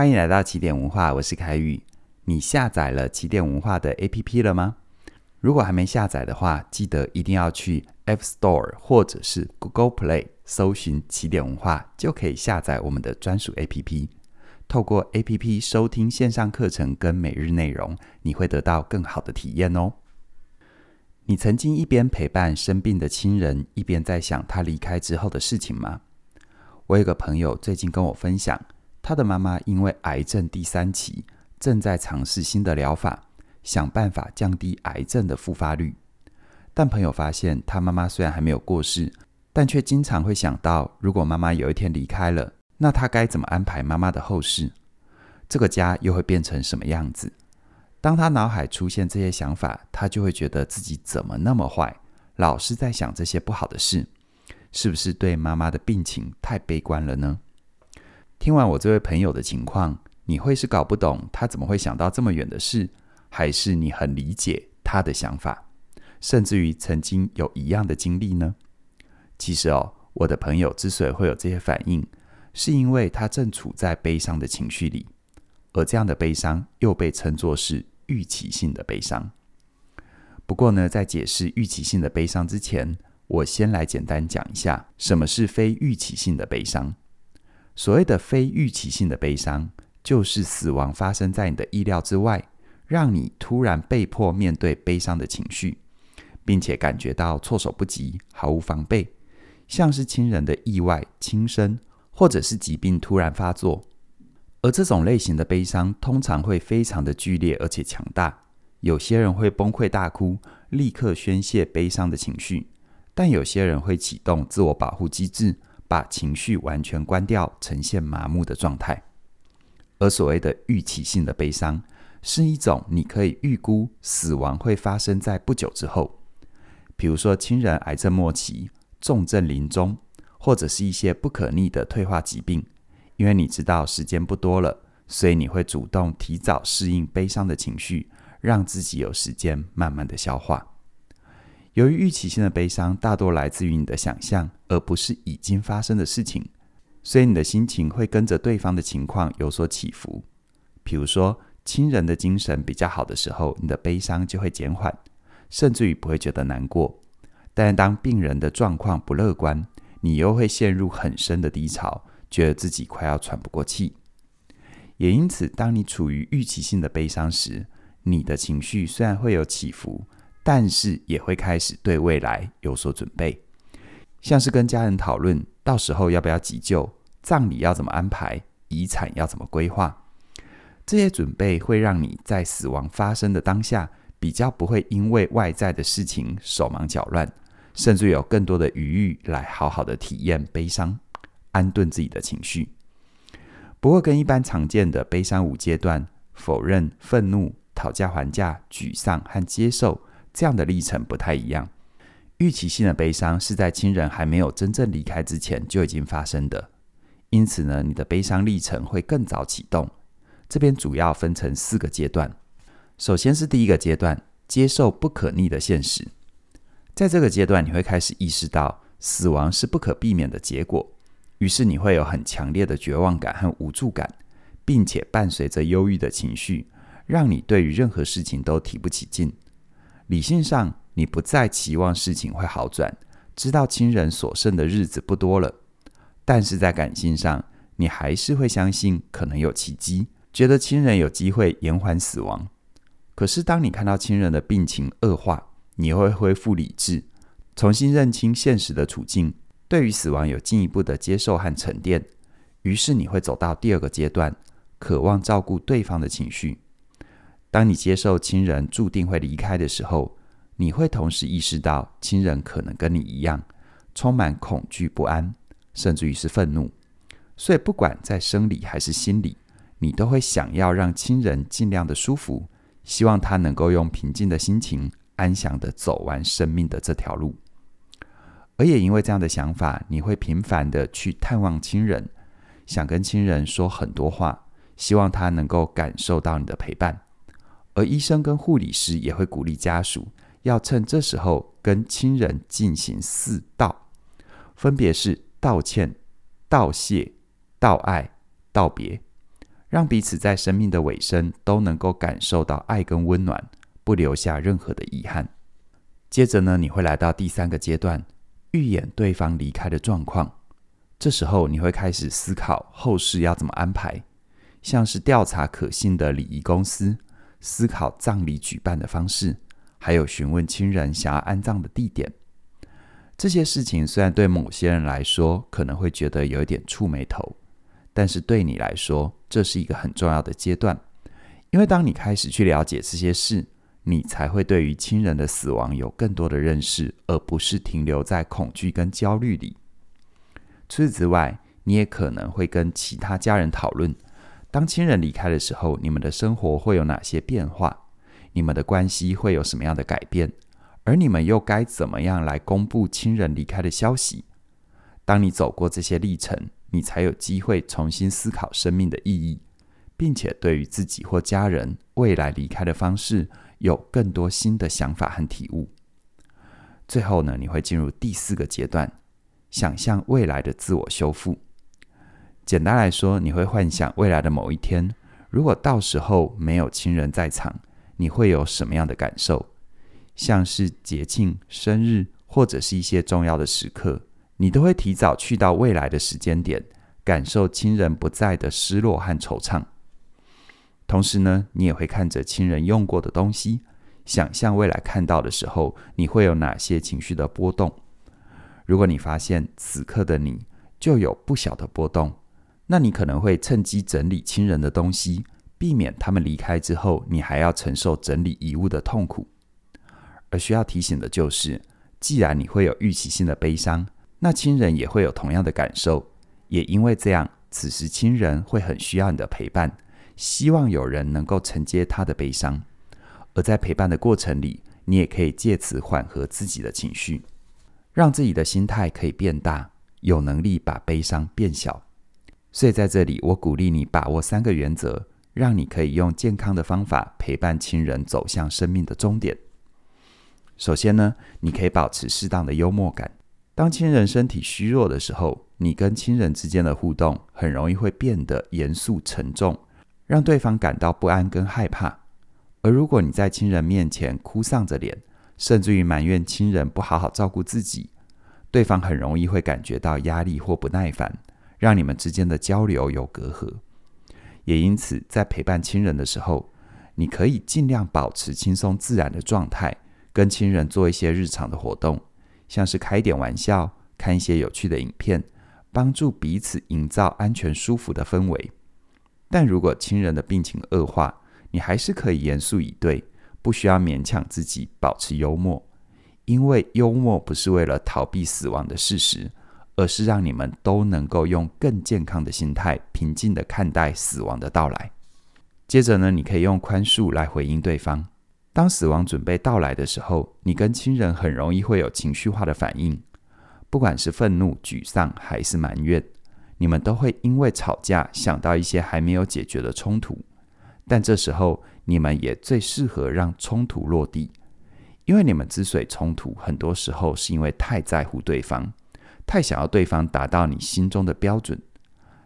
欢迎来到起点文化，我是凯宇。你下载了起点文化的 APP 了吗？如果还没下载的话，记得一定要去 App Store 或者是 Google Play 搜寻起点文化，就可以下载我们的专属 APP。透过 APP 收听线上课程跟每日内容，你会得到更好的体验哦。你曾经一边陪伴生病的亲人，一边在想他离开之后的事情吗？我有个朋友最近跟我分享。他的妈妈因为癌症第三期，正在尝试新的疗法，想办法降低癌症的复发率。但朋友发现，他妈妈虽然还没有过世，但却经常会想到，如果妈妈有一天离开了，那他该怎么安排妈妈的后事？这个家又会变成什么样子？当他脑海出现这些想法，他就会觉得自己怎么那么坏，老是在想这些不好的事，是不是对妈妈的病情太悲观了呢？听完我这位朋友的情况，你会是搞不懂他怎么会想到这么远的事，还是你很理解他的想法，甚至于曾经有一样的经历呢？其实哦，我的朋友之所以会有这些反应，是因为他正处在悲伤的情绪里，而这样的悲伤又被称作是预期性的悲伤。不过呢，在解释预期性的悲伤之前，我先来简单讲一下什么是非预期性的悲伤。所谓的非预期性的悲伤，就是死亡发生在你的意料之外，让你突然被迫面对悲伤的情绪，并且感觉到措手不及、毫无防备，像是亲人的意外、轻生，或者是疾病突然发作。而这种类型的悲伤，通常会非常的剧烈而且强大。有些人会崩溃大哭，立刻宣泄悲伤的情绪，但有些人会启动自我保护机制。把情绪完全关掉，呈现麻木的状态。而所谓的预期性的悲伤，是一种你可以预估死亡会发生在不久之后，比如说亲人癌症末期、重症临终，或者是一些不可逆的退化疾病。因为你知道时间不多了，所以你会主动提早适应悲伤的情绪，让自己有时间慢慢的消化。由于预期性的悲伤大多来自于你的想象，而不是已经发生的事情，所以你的心情会跟着对方的情况有所起伏。比如说，亲人的精神比较好的时候，你的悲伤就会减缓，甚至于不会觉得难过。但当病人的状况不乐观，你又会陷入很深的低潮，觉得自己快要喘不过气。也因此，当你处于预期性的悲伤时，你的情绪虽然会有起伏。但是也会开始对未来有所准备，像是跟家人讨论到时候要不要急救、葬礼要怎么安排、遗产要怎么规划。这些准备会让你在死亡发生的当下，比较不会因为外在的事情手忙脚乱，甚至有更多的余裕来好好的体验悲伤，安顿自己的情绪。不过，跟一般常见的悲伤五阶段——否认、愤怒、讨价还价、沮丧和接受。这样的历程不太一样。预期性的悲伤是在亲人还没有真正离开之前就已经发生的，因此呢，你的悲伤历程会更早启动。这边主要分成四个阶段。首先是第一个阶段，接受不可逆的现实。在这个阶段，你会开始意识到死亡是不可避免的结果，于是你会有很强烈的绝望感和无助感，并且伴随着忧郁的情绪，让你对于任何事情都提不起劲。理性上，你不再期望事情会好转，知道亲人所剩的日子不多了；但是在感性上，你还是会相信可能有奇迹，觉得亲人有机会延缓死亡。可是，当你看到亲人的病情恶化，你会恢复理智，重新认清现实的处境，对于死亡有进一步的接受和沉淀。于是，你会走到第二个阶段，渴望照顾对方的情绪。当你接受亲人注定会离开的时候，你会同时意识到亲人可能跟你一样，充满恐惧不安，甚至于是愤怒。所以，不管在生理还是心理，你都会想要让亲人尽量的舒服，希望他能够用平静的心情，安详的走完生命的这条路。而也因为这样的想法，你会频繁的去探望亲人，想跟亲人说很多话，希望他能够感受到你的陪伴。而医生跟护理师也会鼓励家属要趁这时候跟亲人进行四道，分别是道歉、道谢、道爱、道别，让彼此在生命的尾声都能够感受到爱跟温暖，不留下任何的遗憾。接着呢，你会来到第三个阶段，预演对方离开的状况。这时候你会开始思考后事要怎么安排，像是调查可信的礼仪公司，思考葬礼举办的方式，还有询问亲人想要安葬的地点。这些事情虽然对某些人来说可能会觉得有一点触霉头，但是对你来说，这是一个很重要的阶段，因为当你开始去了解这些事。你才会对于亲人的死亡有更多的认识，而不是停留在恐惧跟焦虑里。除此之外，你也可能会跟其他家人讨论，当亲人离开的时候，你们的生活会有哪些变化？你们的关系会有什么样的改变？而你们又该怎么样来公布亲人离开的消息？当你走过这些历程，你才有机会重新思考生命的意义，并且对于自己或家人未来离开的方式，有更多新的想法和体悟。最后呢，你会进入第四个阶段，想象未来的自我修复。简单来说，你会幻想未来的某一天，如果到时候没有亲人在场，你会有什么样的感受？像是节庆、生日，或者是一些重要的时刻，你都会提早去到未来的时间点，感受亲人不在的失落和惆怅。同时呢，你也会看着亲人用过的东西，想象未来看到的时候，你会有哪些情绪的波动。如果你发现此刻的你就有不小的波动，那你可能会趁机整理亲人的东西，避免他们离开之后，你还要承受整理遗物的痛苦。而需要提醒的就是，既然你会有预期性的悲伤，那亲人也会有同样的感受。也因为这样，此时亲人会很需要你的陪伴。希望有人能够承接他的悲伤，而在陪伴的过程里，你也可以借此缓和自己的情绪，让自己的心态可以变大，有能力把悲伤变小。所以在这里，我鼓励你把握三个原则，让你可以用健康的方法陪伴亲人走向生命的终点。首先呢，你可以保持适当的幽默感。当亲人身体虚弱的时候，你跟亲人之间的互动很容易会变得严肃沉重。让对方感到不安跟害怕，而如果你在亲人面前哭丧着脸，甚至于埋怨亲人不好好照顾自己，对方很容易会感觉到压力或不耐烦，让你们之间的交流有隔阂。也因此，在陪伴亲人的时候，你可以尽量保持轻松自然的状态，跟亲人做一些日常的活动，像是开一点玩笑，看一些有趣的影片，帮助彼此营造安全舒服的氛围。但如果亲人的病情恶化，你还是可以严肃以对，不需要勉强自己保持幽默，因为幽默不是为了逃避死亡的事实，而是让你们都能够用更健康的心态，平静地看待死亡的到来。接着呢，你可以用宽恕来回应对方。当死亡准备到来的时候，你跟亲人很容易会有情绪化的反应，不管是愤怒、沮丧还是埋怨。你们都会因为吵架想到一些还没有解决的冲突，但这时候你们也最适合让冲突落地，因为你们之所以冲突，很多时候是因为太在乎对方，太想要对方达到你心中的标准。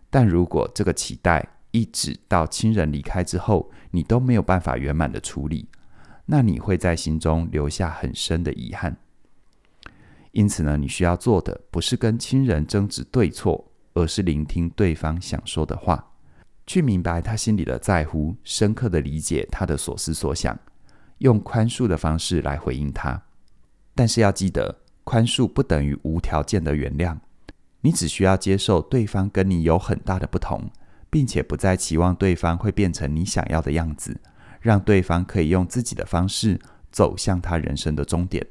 但如果这个期待一直到亲人离开之后，你都没有办法圆满的处理，那你会在心中留下很深的遗憾。因此呢，你需要做的不是跟亲人争执对错。而是聆听对方想说的话，去明白他心里的在乎，深刻的理解他的所思所想，用宽恕的方式来回应他。但是要记得，宽恕不等于无条件的原谅，你只需要接受对方跟你有很大的不同，并且不再期望对方会变成你想要的样子，让对方可以用自己的方式走向他人生的终点。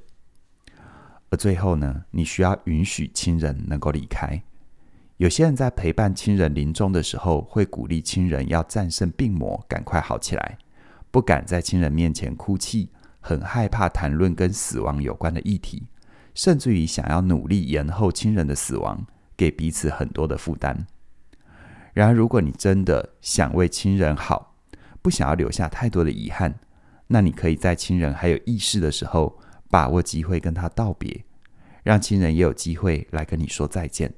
而最后呢，你需要允许亲人能够离开。有些人在陪伴亲人临终的时候，会鼓励亲人要战胜病魔，赶快好起来，不敢在亲人面前哭泣，很害怕谈论跟死亡有关的议题，甚至于想要努力延后亲人的死亡，给彼此很多的负担。然而，如果你真的想为亲人好，不想要留下太多的遗憾，那你可以在亲人还有意识的时候，把握机会跟他道别，让亲人也有机会来跟你说再见。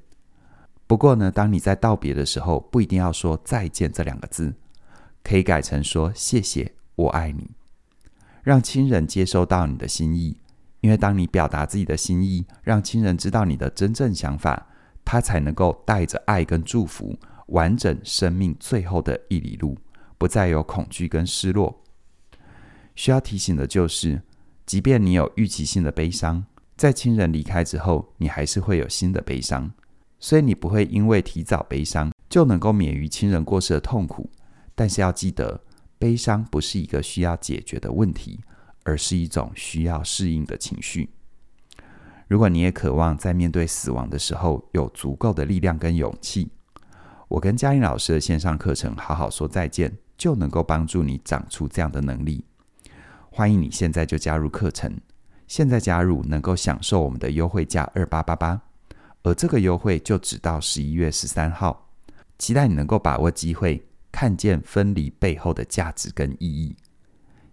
不过呢，当你在道别的时候，不一定要说“再见”这两个字，可以改成说谢谢，我爱你，让亲人接收到你的心意。因为当你表达自己的心意，让亲人知道你的真正想法，他才能够带着爱跟祝福，完整生命最后的一里路，不再有恐惧跟失落。需要提醒的就是，即便你有预期性的悲伤，在亲人离开之后，你还是会有新的悲伤。所以你不会因为提早悲伤，就能够免于亲人过世的痛苦。但是要记得，悲伤不是一个需要解决的问题。而是一种需要适应的情绪。如果你也渴望在面对死亡的时候有足够的力量跟勇气，我跟嘉玲老师的线上课程《好好说再见》就能够帮助你长出这样的能力。欢迎你现在就加入课程，现在加入能够享受我们的优惠价二八八八，而这个优惠就只到十一月十三号。期待你能够把握机会，看见分离背后的价值跟意义。